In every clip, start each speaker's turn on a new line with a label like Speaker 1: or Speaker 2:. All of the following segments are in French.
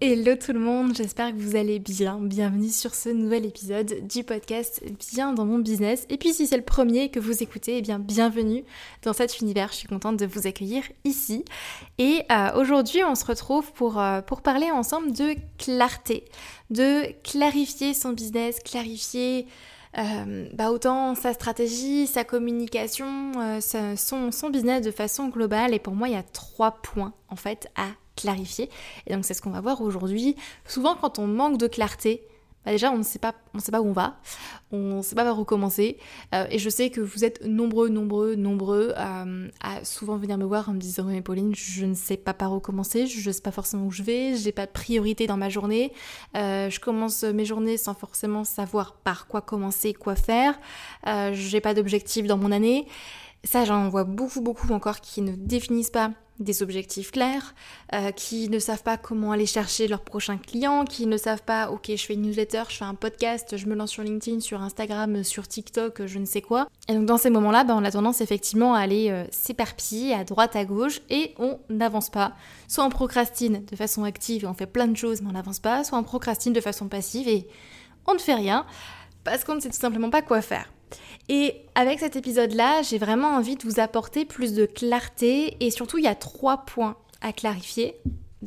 Speaker 1: Hello tout le monde, j'espère que vous allez bien. Bienvenue sur ce nouvel épisode du podcast Bien dans mon business. Et puis si c'est le premier que vous écoutez, eh bien bienvenue dans cet univers. Je suis contente de vous accueillir ici. Et euh, aujourd'hui, on se retrouve pour, euh, pour parler ensemble de clarté, de clarifier son business, clarifier euh, bah autant sa stratégie, sa communication, son, son business de façon globale. Et pour moi, il y a trois points en fait à clarifier. Et donc c'est ce qu'on va voir aujourd'hui. Souvent quand on manque de clarté, bah déjà on ne sait pas, on sait pas où on va, on ne sait pas par où commencer. Euh, et je sais que vous êtes nombreux, nombreux, nombreux euh, à souvent venir me voir en me disant mais Pauline, je ne sais pas par où commencer, je ne sais pas forcément où je vais, j'ai pas de priorité dans ma journée, euh, je commence mes journées sans forcément savoir par quoi commencer, quoi faire, j'ai pas d'objectif dans mon année. Ça, j'en vois beaucoup, beaucoup encore qui ne définissent pas des objectifs clairs, euh, qui ne savent pas comment aller chercher leurs prochains clients, qui ne savent pas, ok, je fais une newsletter, je fais un podcast, je me lance sur LinkedIn, sur Instagram, sur TikTok, je ne sais quoi. Et donc dans ces moments-là, ben, on a tendance effectivement à aller euh, s'éparpiller à droite, à gauche, et on n'avance pas. Soit on procrastine de façon active et on fait plein de choses, mais on n'avance pas, soit on procrastine de façon passive et on ne fait rien, parce qu'on ne sait tout simplement pas quoi faire. Et avec cet épisode-là, j'ai vraiment envie de vous apporter plus de clarté et surtout il y a trois points à clarifier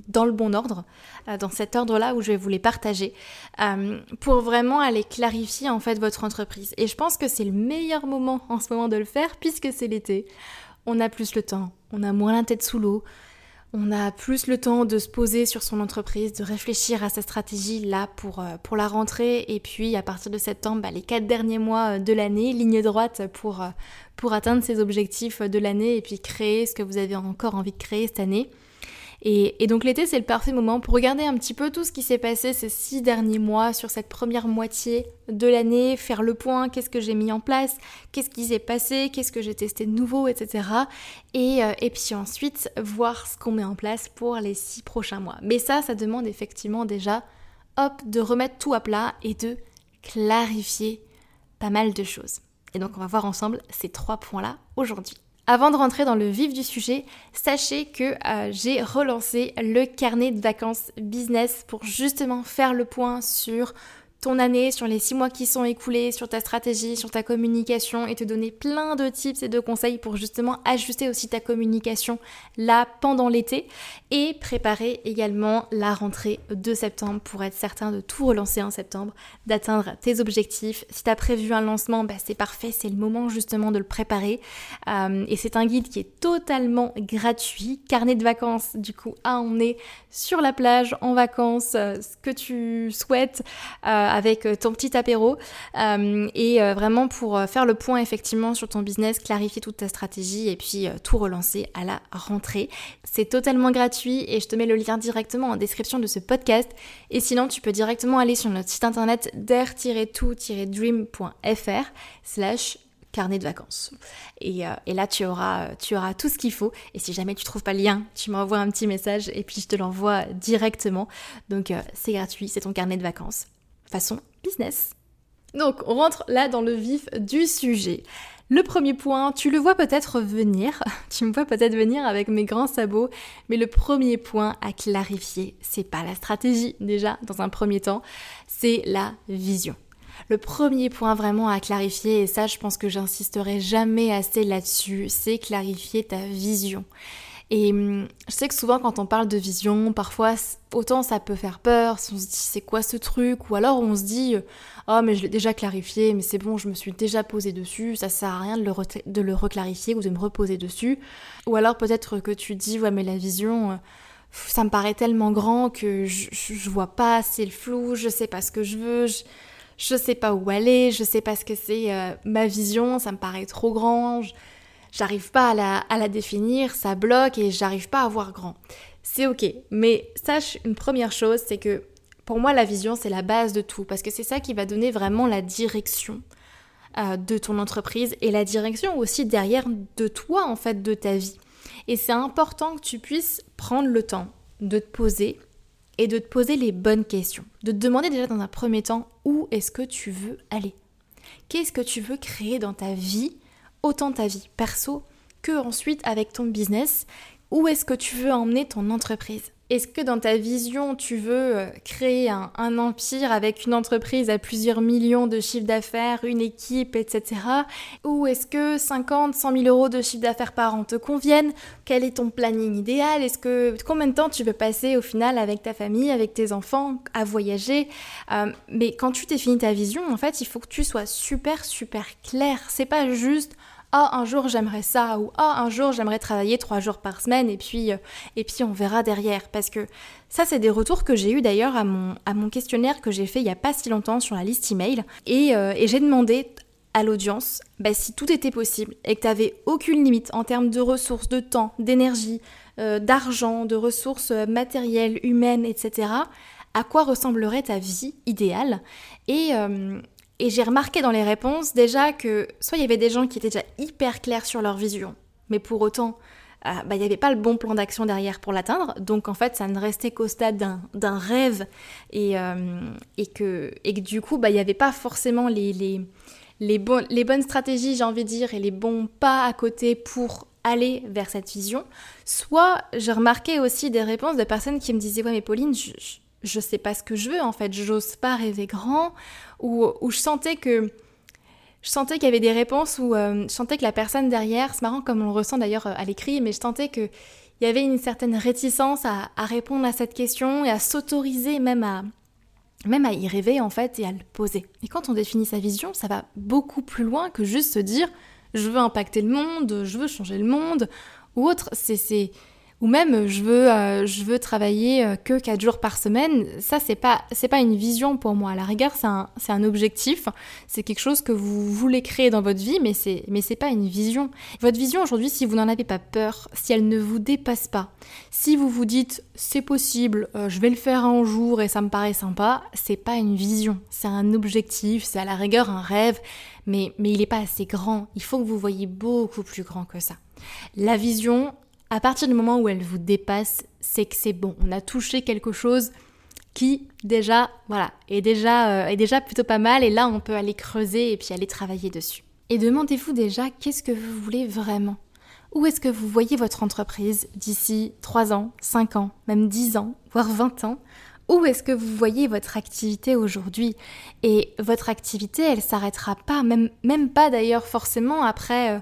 Speaker 1: dans le bon ordre, euh, dans cet ordre-là où je vais vous les partager, euh, pour vraiment aller clarifier en fait votre entreprise. Et je pense que c'est le meilleur moment en ce moment de le faire puisque c'est l'été. On a plus le temps, on a moins la tête sous l'eau, on a plus le temps de se poser sur son entreprise, de réfléchir à sa stratégie là pour, euh, pour la rentrée et puis à partir de septembre, bah, les quatre derniers mois euh, de l'année, ligne droite pour, euh, pour atteindre ses objectifs de l'année et puis créer ce que vous avez encore envie de créer cette année. Et, donc l'été, c'est le parfait moment pour regarder un petit peu tout ce qui s'est passé ces six derniers mois sur cette première moitié de l'année, faire le point, qu'est-ce que j'ai mis en place, qu'est-ce qui s'est passé, qu'est-ce que j'ai testé de nouveau, etc. Et, euh, et puis ensuite, voir ce qu'on met en place pour les six prochains mois. Mais ça, ça demande effectivement déjà, hop, de remettre tout à plat et de clarifier pas mal de choses. Et donc on va voir ensemble ces trois points-là aujourd'hui. Avant de rentrer dans le vif du sujet, sachez que euh, j'ai relancé le carnet de vacances business pour justement faire le point sur ton année, sur les six mois qui sont écoulés, sur ta stratégie, sur ta communication et te donner plein de tips et de conseils pour justement ajuster aussi ta communication là pendant l'été et préparer également la rentrée de septembre pour être certain de tout relancer en septembre, d'atteindre tes objectifs. Si tu as prévu un lancement, bah c'est parfait, c'est le moment justement de le préparer. Euh, et c'est un guide qui est totalement gratuit, carnet de vacances du coup à emmener sur la plage en vacances, euh, ce que tu souhaites. Euh, avec euh, ton petit apéro euh, et euh, vraiment pour faire le point effectivement sur ton business, clarifier toute ta stratégie et puis tout relancer à la rentrée. C'est totalement gratuit et je te mets le lien directement en description de ce podcast. Et sinon, tu peux directement aller sur notre site internet dare-to-dream.fr slash carnet de vacances. Et, là, tu auras, tu auras tout ce qu'il faut. Et si jamais tu trouves pas le lien, tu m'envoies un petit message et puis je te l'envoie directement. Donc, c'est gratuit, c'est ton carnet de vacances façon business. Donc on rentre là dans le vif du sujet. Le premier point, tu le vois peut-être venir, tu me vois peut-être venir avec mes grands sabots, mais le premier point à clarifier, c'est pas la stratégie déjà dans un premier temps, c'est la vision. Le premier point vraiment à clarifier, et ça je pense que j'insisterai jamais assez là-dessus, c'est clarifier ta vision. Et hum, je sais que souvent quand on parle de vision, parfois autant ça peut faire peur, si on se dit c'est quoi ce truc, ou alors on se dit oh mais je l'ai déjà clarifié, mais c'est bon, je me suis déjà posé dessus, ça sert à rien de le, reclarifier ou de me reposer dessus. Ou alors peut-être que tu dis ouais mais la vision, euh, ça me paraît tellement grand que je, je, vois pas assez le flou, je sais pas ce que je veux, je, je sais pas où aller, je sais pas ce que c'est euh, ma vision, ça me paraît trop grand j'arrive pas à la, à la définir, ça bloque et j'arrive pas à voir grand. C'est ok, mais sache une première chose, c'est que Pour moi, la vision, c'est la base de tout, parce que c'est ça qui va donner vraiment la direction euh, de ton entreprise et la direction aussi derrière de toi, en fait, de ta vie. Et c'est important que tu puisses prendre le temps de te poser et de te poser les bonnes questions. De te demander déjà dans un premier temps où est-ce que tu veux aller? Qu'est-ce que tu veux créer dans ta vie, autant ta vie perso que ensuite avec ton business. Où est-ce que tu veux emmener ton entreprise? Est-ce que dans ta vision, tu veux euh, créer un, empire avec une entreprise à plusieurs millions de chiffres d'affaires, une équipe, etc. Ou est-ce que 50, 100 000 euros de chiffre d'affaires par an te conviennent? Quel est ton planning idéal? Est-ce que combien de temps tu veux passer au final avec ta famille, avec tes enfants, à voyager? Euh, Mais quand tu définis ta vision, en fait, il faut que tu sois super, super clair. C'est pas juste ah un jour j'aimerais ça ou ah un jour j'aimerais travailler trois jours par semaine et puis euh, et puis on verra derrière parce que ça c'est des retours que j'ai eu d'ailleurs à mon à mon questionnaire que j'ai fait il y a pas si longtemps sur la liste email et, euh, et j'ai demandé à l'audience bah, si tout était possible et que tu n'avais aucune limite en termes de ressources, de temps, d'énergie, euh, d'argent, de ressources matérielles, humaines, etc., à quoi ressemblerait ta vie idéale? Et, et j'ai remarqué dans les réponses déjà que soit il y avait des gens qui étaient déjà hyper clairs sur leur vision, mais pour autant, euh, bah, il n'y avait pas le bon plan d'action derrière pour l'atteindre. Donc en fait, ça ne restait qu'au stade d'un rêve et, euh, et, que, et du coup, bah, il n'y avait pas forcément les, les, les, bonnes stratégies, j'ai envie de dire, et les bons pas à côté pour aller vers cette vision. Soit j'ai remarqué aussi des réponses de personnes qui me disaient Ouais, mais Pauline, je, je sais pas ce que je veux en fait, j'ose pas rêver grand, ou, je sentais que je sentais qu'il y avait des réponses où euh, je sentais que la personne derrière, c'est marrant comme on le ressent d'ailleurs euh, à l'écrit, mais je sentais que il y avait une certaine réticence à, répondre à cette question et à s'autoriser même à même à y rêver en fait et à le poser. Et quand on définit sa vision, ça va beaucoup plus loin que juste se dire je veux impacter le monde, je veux changer le monde ou autre. C'est ou même je veux, euh, je veux travailler euh, que 4 jours par semaine, ça c'est pas, c'est pas une vision pour moi. À la rigueur, c'est un, c'est un objectif, c'est quelque chose que vous voulez créer dans votre vie, mais c'est, mais c'est pas une vision. Votre vision aujourd'hui, si vous n'en avez pas peur, si elle ne vous dépasse pas, si vous vous dites c'est possible, euh, je vais le faire un jour et ça me paraît sympa, c'est pas une vision, c'est un objectif, c'est à la rigueur un rêve, mais, mais il n'est pas assez grand. Il faut que vous voyez beaucoup plus grand que ça. La vision, à partir du moment où elle vous dépasse, c'est que c'est bon. On a touché quelque chose qui déjà, voilà, est déjà, euh, déjà plutôt pas mal et là on peut aller creuser et puis aller travailler dessus. Et demandez-vous déjà qu'est-ce que vous voulez vraiment? Où est-ce que vous voyez votre entreprise d'ici 3 ans, 5 ans, même 10 ans, voire 20 ans? Où est-ce que vous voyez votre activité aujourd'hui? Et votre activité, elle s'arrêtera pas, même, même pas d'ailleurs forcément après, euh,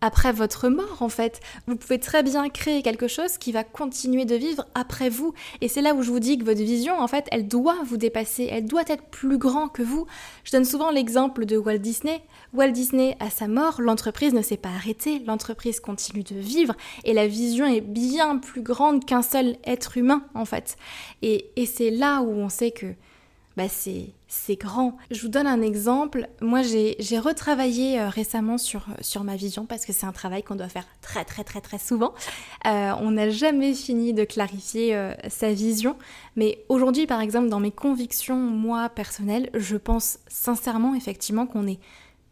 Speaker 1: après votre mort en fait. Vous pouvez très bien créer quelque chose qui va continuer de vivre après vous. Et c'est là où je vous dis que votre vision en fait, elle doit vous dépasser, elle doit être plus grand que vous. Je donne souvent l'exemple de Walt Disney. Walt Disney, à sa mort, l'entreprise ne s'est pas arrêtée, l'entreprise continue de vivre et la vision est bien plus grande qu'un seul être humain en fait. Et, et c'est là où on sait que bah c'est grand. Je vous donne un exemple. Moi, j'ai retravaillé euh, récemment sur, euh, sur ma vision parce que c'est un travail qu'on doit faire très très très très souvent. Euh, on n'a jamais fini de clarifier sa vision. Mais aujourd'hui, par exemple, dans mes convictions, moi, personnelles, je pense sincèrement, effectivement, qu'on est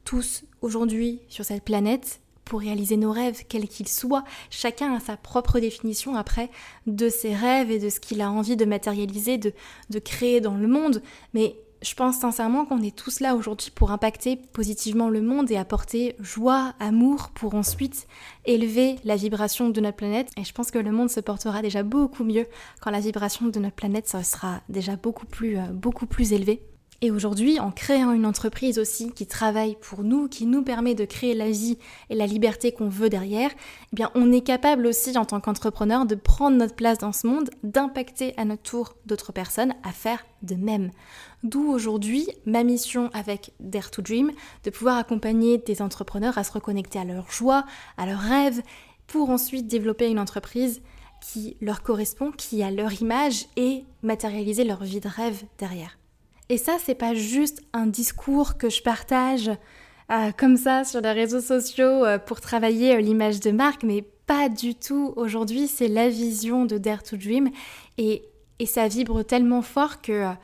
Speaker 1: tous aujourd'hui sur cette planète pour réaliser nos rêves, quels qu'ils soient. Chacun a sa propre définition après de ses rêves et de ce qu'il a envie de matérialiser, de, de créer dans le monde. Mais je pense sincèrement qu'on est tous là aujourd'hui pour impacter positivement le monde et apporter joie, amour pour ensuite élever la vibration de notre planète. Et je pense que le monde se portera déjà beaucoup mieux quand la vibration de notre planète sera déjà beaucoup plus, euh, beaucoup plus élevée. Et aujourd'hui, en créant une entreprise aussi qui travaille pour nous, qui nous permet de créer la vie et la liberté qu'on veut derrière, eh bien, on est capable aussi en tant qu'entrepreneur de prendre notre place dans ce monde, d'impacter à notre tour d'autres personnes à faire de même. D'où aujourd'hui ma mission avec Dare to Dream, de pouvoir accompagner des entrepreneurs à se reconnecter à leur joie, à leurs rêves, pour ensuite développer une entreprise qui leur correspond, qui a leur image et matérialiser leur vie de rêve derrière. Et ça, c'est pas juste un discours que je partage euh, comme ça sur les réseaux sociaux euh, pour travailler euh, l'image de marque, mais pas du tout. Aujourd'hui, c'est la vision de Dare to Dream. Et ça vibre tellement fort que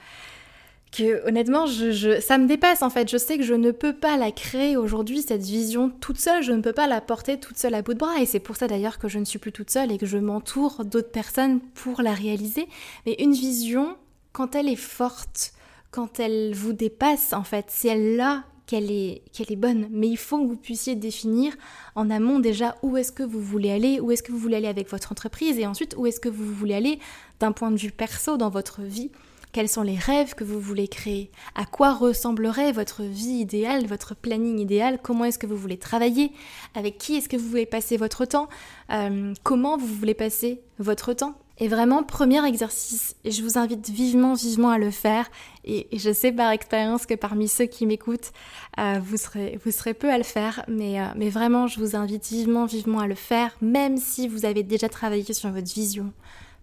Speaker 1: honnêtement, ça me dépasse en fait. Je sais que je ne peux pas la créer aujourd'hui, cette vision toute seule. Je ne peux pas la porter toute seule à bout de bras. Et c'est pour ça d'ailleurs que je ne suis plus toute seule et que je m'entoure d'autres personnes pour la réaliser. Mais une vision, quand elle est forte, quand elle vous dépasse, en fait, c'est elle-là qu'elle est, qu'elle est bonne. Mais il faut que vous puissiez définir en amont déjà où est-ce que vous voulez aller, où est-ce que vous voulez aller avec votre entreprise et ensuite où est-ce que vous voulez aller d'un point de vue perso dans votre vie. Quels sont les rêves que vous voulez créer? À quoi ressemblerait votre vie idéale, votre planning idéal? Comment est-ce que vous voulez travailler? Avec qui est-ce que vous voulez passer votre temps? Euh, Comment vous voulez passer votre temps? Et vraiment, premier exercice, et je vous invite vivement, vivement à le faire. Et, je sais par expérience que parmi ceux qui m'écoutent, euh, vous, serez, vous serez peu à le faire, mais, euh, mais vraiment, je vous invite vivement, vivement à le faire, même si vous avez déjà travaillé sur votre vision.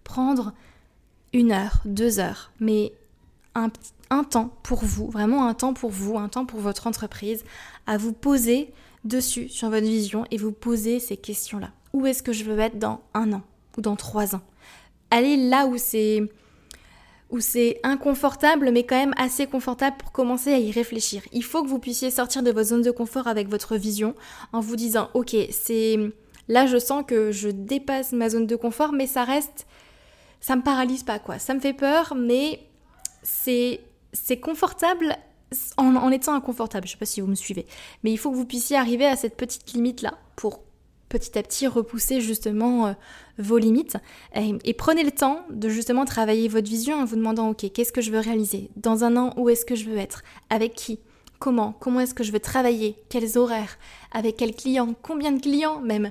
Speaker 1: Prendre une heure, deux heures, mais un, un temps pour vous, vraiment un temps pour vous, un temps pour votre entreprise, à vous poser dessus sur votre vision et vous poser ces questions-là. Où est-ce que je veux être dans un an ou dans trois ans? Allez là où c'est où c'est inconfortable, mais quand même assez confortable pour commencer à y réfléchir. Il faut que vous puissiez sortir de votre zone de confort avec votre vision en vous disant, ok, c'est là je sens que je dépasse ma zone de confort, mais ça reste ça me paralyse pas quoi. Ça me fait peur, mais c'est c'est confortable en, étant inconfortable. Je sais pas si vous me suivez, mais il faut que vous puissiez arriver à cette petite limite là pour petit à petit repousser justement euh, vos limites. Et, prenez le temps de justement travailler votre vision en vous demandant ok qu'est-ce que je veux réaliser? Dans un an où est-ce que je veux être? Avec qui? Comment? Comment est-ce que je veux travailler? Quels horaires? Avec quels clients? Combien de clients même?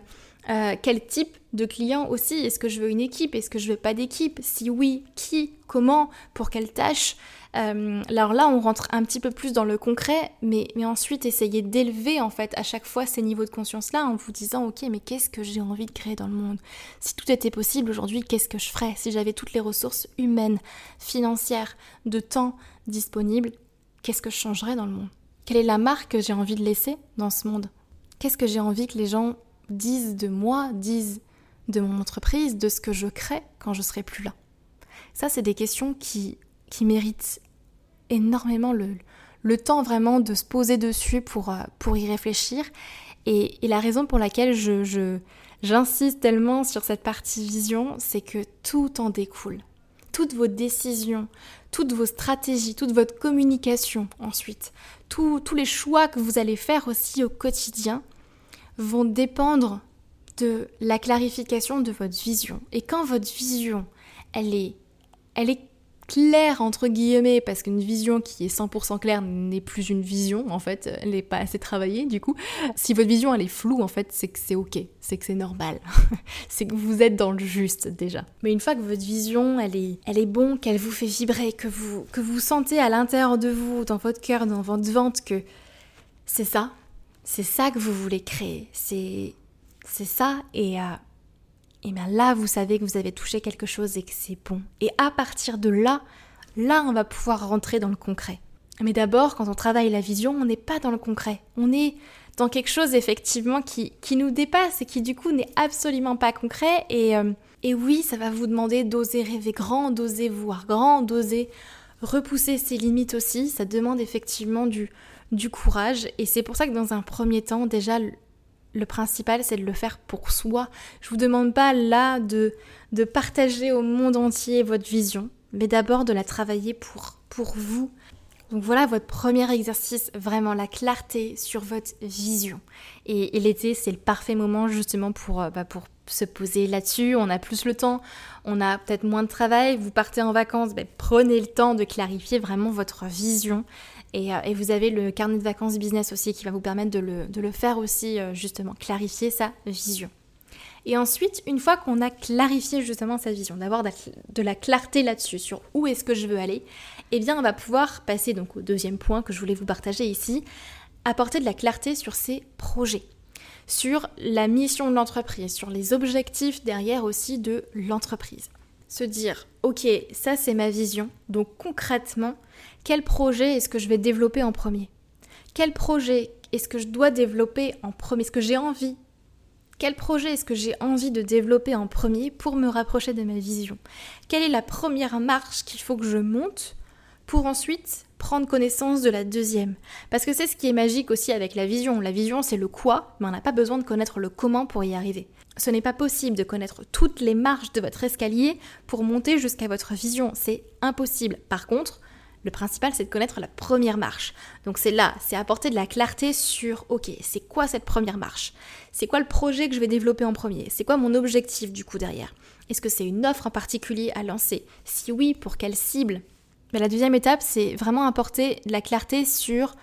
Speaker 1: Euh, quel type de client aussi? Est-ce que je veux une équipe? Est-ce que je veux pas d'équipe? Si oui, qui? Comment? Pour quelle tâche? Euh, Alors là, on rentre un petit peu plus dans le concret, mais, mais ensuite essayer d'élever en fait à chaque fois ces niveaux de conscience-là en vous disant ok, mais qu'est-ce que j'ai envie de créer dans le monde? Si tout était possible aujourd'hui, qu'est-ce que je ferais? Si j'avais toutes les ressources humaines, financières, de temps disponibles, qu'est-ce que je changerais dans le monde? Quelle est la marque que j'ai envie de laisser dans ce monde? Qu'est-ce que j'ai envie que les gens disent de moi, disent de mon entreprise, de ce que je crée quand je serai plus là? Ça, c'est des questions qui, qui méritent énormément le, le temps vraiment de se poser dessus pour, euh, pour y réfléchir. Et, la raison pour laquelle je, j'insiste tellement sur cette partie vision, c'est que tout en découle. Toutes vos décisions, toutes vos stratégies, toute votre communication ensuite, tous les choix que vous allez faire aussi au quotidien vont dépendre de la clarification de votre vision. Et quand votre vision, elle est, elle est claire entre guillemets, parce qu'une vision qui est 100% claire n'est plus une vision, en fait, elle n'est pas assez travaillée, du coup. Si votre vision, elle est floue, en fait, c'est que c'est ok, c'est que c'est normal. c'est que vous êtes dans le juste, déjà. Mais une fois que votre vision, elle est, elle est bon, qu'elle vous fait vibrer, que vous, que vous sentez à l'intérieur de vous, dans votre cœur, dans votre ventre, que c'est ça, c'est ça que vous voulez créer. C'est, c'est ça. Et, euh, et bien là, vous savez que vous avez touché quelque chose et que c'est bon. Et à partir de là, là, on va pouvoir rentrer dans le concret. Mais d'abord, quand on travaille la vision, on n'est pas dans le concret. On est dans quelque chose effectivement qui, qui nous dépasse et qui du coup n'est absolument pas concret. Et, euh, et oui, ça va vous demander d'oser rêver grand, d'oser voir grand, d'oser repousser ses limites aussi. Ça demande effectivement du, du courage. Et c'est pour ça que dans un premier temps, déjà, le principal, c'est de le faire pour soi. Je vous demande pas là de, de partager au monde entier votre vision, mais d'abord de la travailler pour, pour vous. Donc voilà votre premier exercice, vraiment la clarté sur votre vision. Et, l'été, c'est le parfait moment justement pour, euh, bah, pour se poser là-dessus. On a plus le temps, on a peut-être moins de travail, vous partez en vacances, bah, prenez le temps de clarifier vraiment votre vision euh, et, vous avez le carnet de vacances business aussi qui va vous permettre de le, faire aussi, euh, justement, clarifier sa vision. Et ensuite, une fois qu'on a clarifié justement sa vision, d'avoir de la clarté là-dessus, sur où est-ce que je veux aller, eh bien, on va pouvoir passer donc au deuxième point que je voulais vous partager ici, apporter de la clarté sur ses projets, sur la mission de l'entreprise, sur les objectifs derrière aussi de l'entreprise. Se dire, ok, ça c'est ma vision, donc concrètement, quel projet est-ce que je vais développer en premier? Quel projet est-ce que je dois développer en premier? Est-ce que j'ai envie? Quel projet est-ce que j'ai envie de développer en premier pour me rapprocher de ma vision? Quelle est la première marche qu'il faut que je monte pour ensuite prendre connaissance de la deuxième? Parce que c'est ce qui est magique aussi avec la vision. La vision, c'est le quoi, mais on n'a pas besoin de connaître le comment pour y arriver. Ce n'est pas possible de connaître toutes les marches de votre escalier pour monter jusqu'à votre vision. C'est impossible. Par contre, le principal, c'est de connaître la première marche. Donc c'est là, c'est apporter de la clarté sur, ok, c'est quoi cette première marche? C'est quoi le projet que je vais développer en premier? C'est quoi mon objectif du coup derrière? Est-ce que c'est une offre en particulier à lancer? Si oui, pour quelle cible? Mais La deuxième étape, c'est vraiment apporter de la clarté sur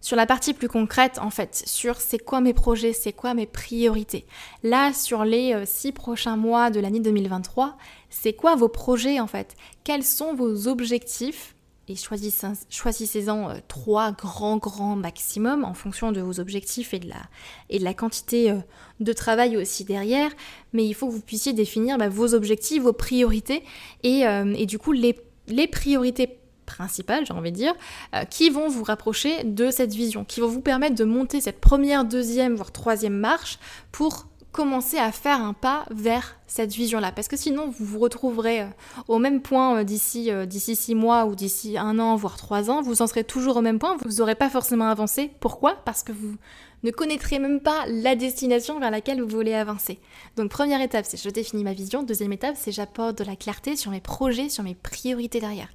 Speaker 1: sur la partie plus concrète, en fait, sur c'est quoi mes projets, c'est quoi mes priorités. Là, sur les euh, six prochains mois de l'année 2023, c'est quoi vos projets, en fait? Quels sont vos objectifs? Et choisissez-en euh, trois grands, grands maximum en fonction de vos objectifs et de la, et de la quantité euh, de travail aussi derrière. Mais il faut que vous puissiez définir bah, vos objectifs, vos priorités et, et du coup les, les priorités principales, j'ai envie de dire, euh, qui vont vous rapprocher de cette vision, qui vont vous permettre de monter cette première, deuxième, voire troisième marche pour commencer à faire un pas vers cette vision-là. Parce que sinon, vous vous retrouverez euh, au même point euh, d'ici d'ici six mois ou d'ici un an, voire trois ans. Vous en serez toujours au même point. Vous n'aurez pas forcément avancé. Pourquoi? Parce que vous ne connaîtrez même pas la destination vers laquelle vous voulez avancer. Donc première étape, c'est je définis ma vision. Deuxième étape, c'est j'apporte de la clarté sur mes projets, sur mes priorités derrière.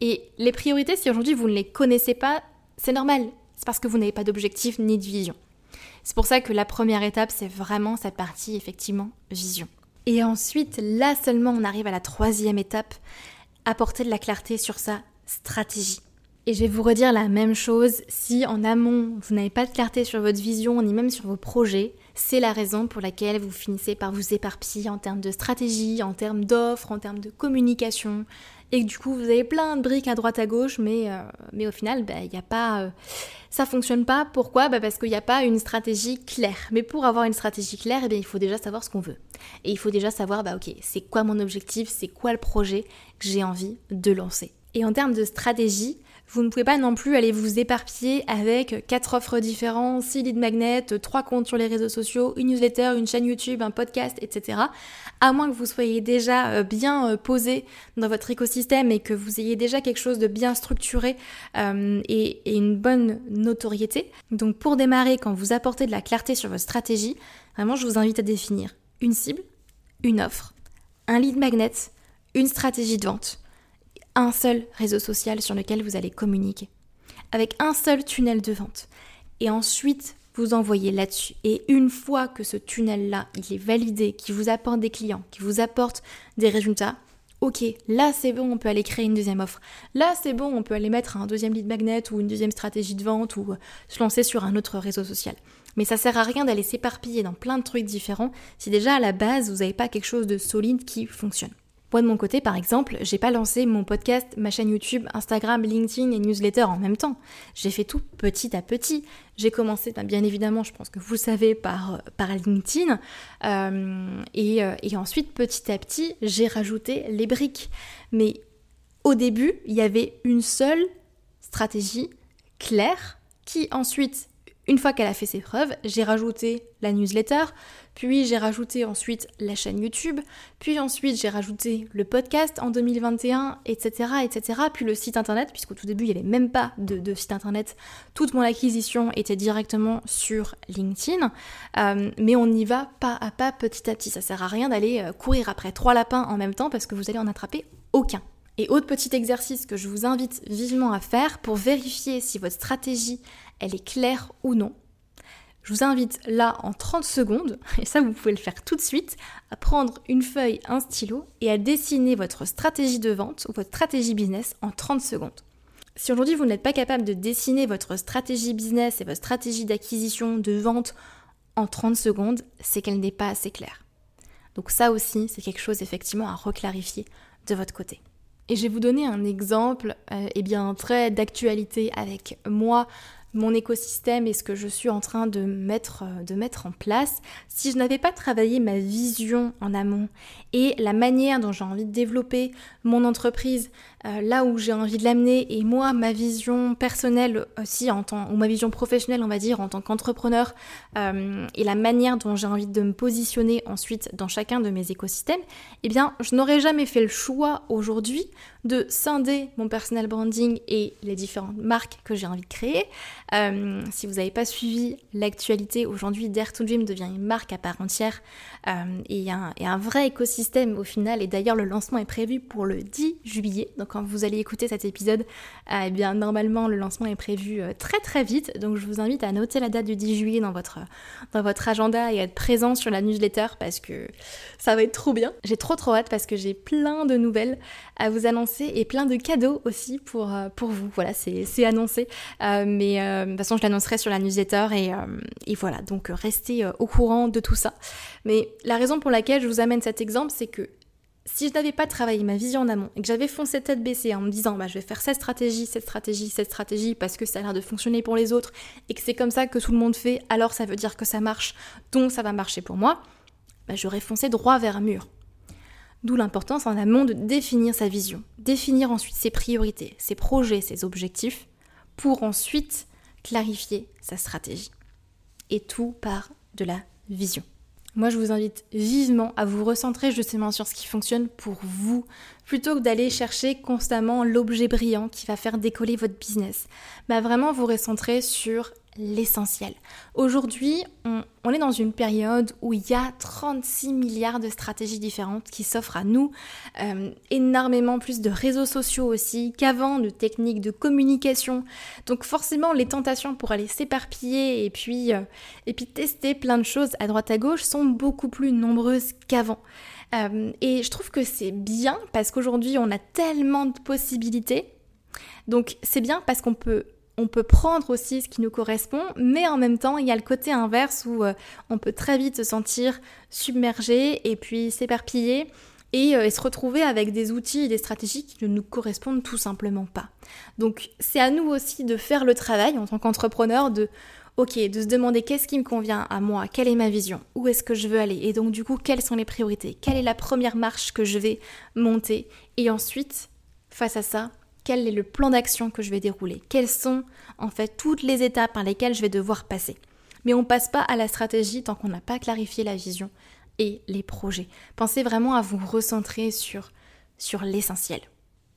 Speaker 1: Et les priorités, si aujourd'hui vous ne les connaissez pas, c'est normal. C'est parce que vous n'avez pas d'objectif ni de vision. C'est pour ça que la première étape, c'est vraiment cette partie, effectivement, vision. Et ensuite, là seulement, on arrive à la troisième étape, apporter de la clarté sur sa stratégie. Et je vais vous redire la même chose, si en amont vous n'avez pas de clarté sur votre vision ni même sur vos projets, c'est la raison pour laquelle vous finissez par vous éparpiller en termes de stratégie, en termes d'offres, en termes de communication, et du coup vous avez plein de briques à droite à gauche, mais, euh, mais au final, bah, il n'y a pas, euh, ça fonctionne pas. Pourquoi? Bah Parce qu'il n'y a pas une stratégie claire. Mais pour avoir une stratégie claire, eh il faut déjà savoir ce qu'on veut. Et il faut déjà savoir, bah ok, c'est quoi mon objectif, c'est quoi le projet que j'ai envie de lancer? Et en termes de stratégie, vous ne pouvez pas non plus aller vous éparpiller avec quatre offres différentes, six leads magnets, trois comptes sur les réseaux sociaux, une newsletter, une chaîne YouTube, un podcast, etc. À moins que vous soyez déjà euh, bien euh, posé dans votre écosystème et que vous ayez déjà quelque chose de bien structuré euh, et, et une bonne notoriété. Donc pour démarrer, quand vous apportez de la clarté sur votre stratégie, vraiment je vous invite à définir une cible, une offre, un lead magnet, une stratégie de vente un seul réseau social sur lequel vous allez communiquer, avec un seul tunnel de vente. Et ensuite, vous envoyez là-dessus. Et une fois que ce tunnel-là, il est validé, qui vous apporte des clients, qui vous apporte des résultats, ok, là c'est bon, on peut aller créer une deuxième offre. Là c'est bon, on peut aller mettre un deuxième lead magnet ou une deuxième stratégie de vente ou euh, se lancer sur un autre réseau social. Mais ça sert à rien d'aller s'éparpiller dans plein de trucs différents si déjà à la base vous n'avez pas quelque chose de solide qui fonctionne. Moi de mon côté, par exemple, j'ai pas lancé mon podcast, ma chaîne YouTube, Instagram, LinkedIn et newsletter en même temps. J'ai fait tout petit à petit. J'ai commencé, ben, bien évidemment, je pense que vous le savez, par, euh, par LinkedIn. Euh, et, euh, et ensuite, petit à petit, j'ai rajouté les briques. Mais au début, il y avait une seule stratégie claire qui ensuite une fois qu'elle a fait ses preuves, j'ai rajouté la newsletter, puis j'ai rajouté ensuite la chaîne YouTube, puis ensuite j'ai rajouté le podcast en 2021, etc., etc., puis le site internet, puisqu'au tout début il n'y avait même pas de, site internet, toute mon acquisition était directement sur LinkedIn, euh, mais on y va pas à pas, petit à petit. Ça sert à rien d'aller euh, courir après trois lapins en même temps parce que vous allez en attraper aucun. Et autre petit exercice que je vous invite vivement à faire pour vérifier si votre stratégie est claire ou non. Je vous invite là en 30 secondes, et ça vous pouvez le faire tout de suite, à prendre une feuille, un stylo et à dessiner votre stratégie de vente ou votre stratégie business en 30 secondes. Si aujourd'hui vous n'êtes pas capable de dessiner votre stratégie business et votre stratégie d'acquisition, de vente en 30 secondes, c'est qu'elle n'est pas assez claire. Donc ça aussi, c'est quelque chose effectivement à reclarifier de votre côté. Et je vais vous donner un exemple, euh, eh bien très d'actualité avec moi mon écosystème et ce que je suis en train de mettre, euh, de mettre en place, si je n'avais pas travaillé ma vision en amont et la manière dont j'ai envie de développer mon entreprise euh, là où j'ai envie de l'amener et moi ma vision personnelle aussi en tant ou ma vision professionnelle on va dire en tant qu'entrepreneur euh, et la manière dont j'ai envie de me positionner ensuite dans chacun de mes écosystèmes, eh bien je n'aurais jamais fait le choix aujourd'hui de scinder mon personal branding et les différentes marques que j'ai envie de créer. Euh, si vous n'avez pas suivi l'actualité, aujourd'hui Dare to Dream devient une marque à part entière euh, et y, a un vrai écosystème au final. Et d'ailleurs, le lancement est prévu pour le 10 juillet. Donc quand vous allez écouter cet épisode, euh, eh bien normalement le lancement est prévu très très vite. Donc je vous invite à noter la date du 10 juillet dans votre, dans votre agenda et à être présent sur la newsletter parce que ça va être trop bien. J'ai trop trop hâte parce que j'ai plein de nouvelles à vous annoncer et plein de cadeaux aussi pour, euh, pour vous. Voilà, c'est annoncé. Euh, mais euh, de toute façon, je l'annoncerai sur la newsletter et, et voilà. Donc, restez au courant de tout ça. Mais la raison pour laquelle je vous amène cet exemple, c'est que si je n'avais pas travaillé ma vision en amont et que j'avais foncé tête baissée en me disant bah, je vais faire cette stratégie, cette stratégie, cette stratégie parce que ça a l'air de fonctionner pour les autres et que c'est comme ça que tout le monde fait, alors ça veut dire que ça marche, donc ça va marcher pour moi, bah, j'aurais foncé droit vers un mur. D'où l'importance en amont de définir sa vision, définir ensuite ses priorités, ses projets, ses objectifs, pour ensuite clarifier sa stratégie. Et tout part de la vision. Moi, je vous invite vivement à vous recentrer justement sur ce qui fonctionne pour vous, plutôt que d'aller chercher constamment l'objet brillant qui va faire décoller votre business. Bah vraiment vous recentrer sur l'essentiel. Aujourd'hui, on, est dans une période où il y a 36 milliards de stratégies différentes qui s'offrent à nous, euh, énormément plus de réseaux sociaux aussi qu'avant, de techniques de communication. Donc forcément, les tentations pour aller s'éparpiller et puis euh, et puis tester plein de choses à droite à gauche sont beaucoup plus nombreuses qu'avant. Euh, et je trouve que c'est bien parce qu'aujourd'hui, on a tellement de possibilités. Donc c'est bien parce qu'on peut on peut prendre aussi ce qui nous correspond, mais en même temps, il y a le côté inverse où euh, on peut très vite se sentir submergé et puis s'éparpiller euh, et, se retrouver avec des outils et des stratégies qui ne nous correspondent tout simplement pas. Donc c'est à nous aussi de faire le travail en tant qu'entrepreneur de ok, de se demander qu'est-ce qui me convient à moi, quelle est ma vision, où est-ce que je veux aller, et donc du coup, quelles sont les priorités, quelle est la première marche que je vais monter, et ensuite, face à ça, quel est le plan d'action que je vais dérouler, quelles sont en fait toutes les étapes par lesquelles je vais devoir passer. Mais on passe pas à la stratégie tant qu'on n'a pas clarifié la vision et les projets. Pensez vraiment à vous recentrer sur, sur l'essentiel.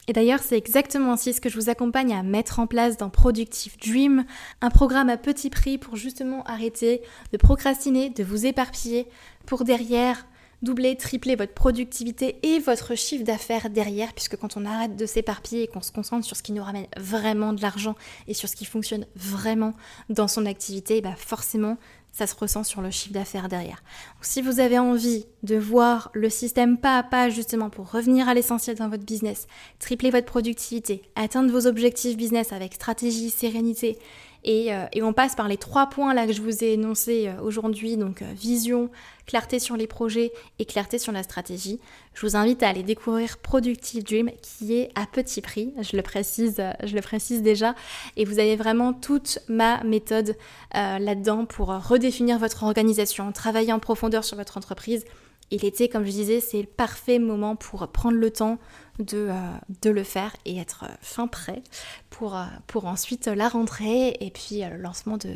Speaker 1: Et d'ailleurs, c'est exactement ainsi ce que je vous accompagne à mettre en place dans Productive Dream, un programme à petit prix pour justement arrêter de procrastiner, de vous éparpiller, pour derrière doubler, tripler votre productivité et votre chiffre d'affaires derrière, puisque quand on arrête de s'éparpiller et qu'on se concentre sur ce qui nous ramène vraiment de l'argent et sur ce qui fonctionne vraiment dans son activité, bah forcément, ça se ressent sur le chiffre d'affaires derrière. si vous avez envie de voir le système pas à pas justement pour revenir à l'essentiel dans votre business, tripler votre productivité, atteindre vos objectifs business avec stratégie, sérénité euh, et, on passe par les trois points là que je vous ai énoncés euh, aujourd'hui, donc euh, vision, clarté sur les projets et clarté sur la stratégie. Je vous invite à aller découvrir Productive Dream qui est à petit prix, je le précise, je le précise déjà, et vous avez vraiment toute ma méthode là-dedans pour redéfinir votre organisation, travailler en profondeur sur votre entreprise. Et l'été, comme je disais, c'est le parfait moment pour prendre le temps de, euh, de le faire et être euh, fin prêt pour, euh, pour ensuite la rentrée et puis le lancement de,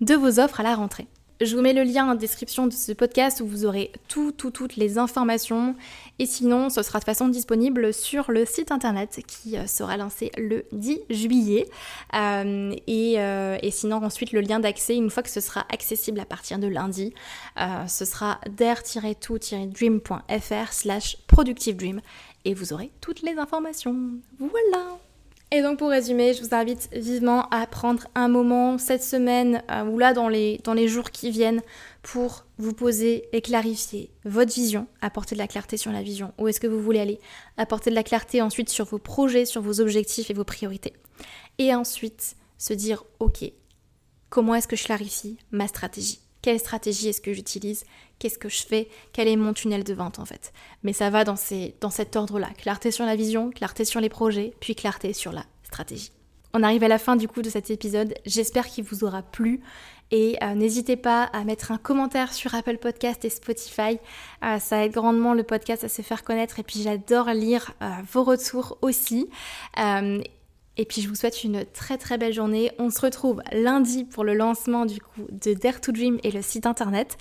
Speaker 1: de vos offres à la rentrée. Je vous mets le lien en description de ce podcast où vous aurez tout, tout, toutes les informations. Et sinon, ce sera de façon disponible sur le site internet qui sera lancé le 10 juillet. et, et, sinon, ensuite, le lien d'accès, une fois que ce sera accessible à partir de lundi, ce sera dare-to-dream.fr slash productive dream et vous aurez toutes les informations. Voilà et donc pour résumer, je vous invite vivement à prendre un moment cette semaine euh, ou là dans les, dans les jours qui viennent pour vous poser et clarifier votre vision, apporter de la clarté sur la vision, où est-ce que vous voulez aller, apporter de la clarté ensuite sur vos projets, sur vos objectifs et vos priorités. Et ensuite se dire, ok, comment est-ce que je clarifie ma stratégie? Quelle stratégie est-ce que j'utilise, qu'est-ce que je fais, quel est mon tunnel de vente en fait? Mais ça va dans, cet ordre-là. Clarté sur la vision, clarté sur les projets, puis clarté sur la stratégie. On arrive à la fin du coup de cet épisode. J'espère qu'il vous aura plu. Et euh, n'hésitez pas à mettre un commentaire sur Apple Podcast et Spotify. Euh, ça aide grandement le podcast à se faire connaître. Et puis j'adore lire euh, vos retours aussi. Et puis je vous souhaite une très très belle journée. On se retrouve lundi pour le lancement du coup de Dare to Dream et le site internet.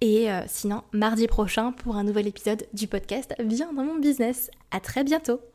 Speaker 1: Et sinon mardi prochain pour un nouvel épisode du podcast Viens dans mon business. À très bientôt.